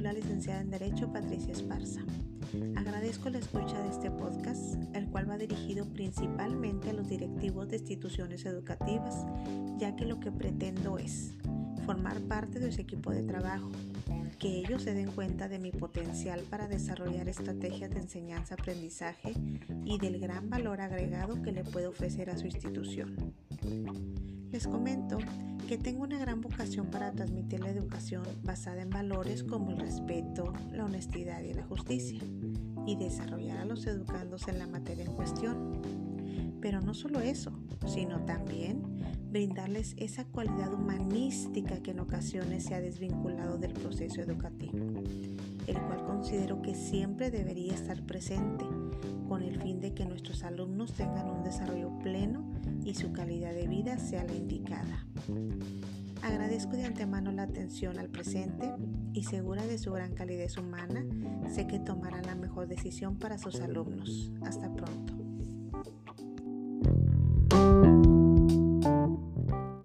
la licenciada en Derecho Patricia Esparza. Agradezco la escucha de este podcast, el cual va dirigido principalmente a los directivos de instituciones educativas, ya que lo que pretendo es formar parte de su equipo de trabajo, que ellos se den cuenta de mi potencial para desarrollar estrategias de enseñanza-aprendizaje y del gran valor agregado que le puedo ofrecer a su institución. Les comento que tengo una gran vocación para transmitir la educación basada en valores como el respeto, la honestidad y la justicia, y desarrollar a los educandos en la materia en cuestión. Pero no solo eso, sino también brindarles esa cualidad humanística que en ocasiones se ha desvinculado del proceso educativo, el cual considero que siempre debería estar presente con el fin de que nuestros alumnos tengan un desarrollo pleno y su calidad de vida sea la indicada. Agradezco de antemano la atención al presente y segura de su gran calidez humana, sé que tomarán la mejor decisión para sus alumnos. Hasta pronto.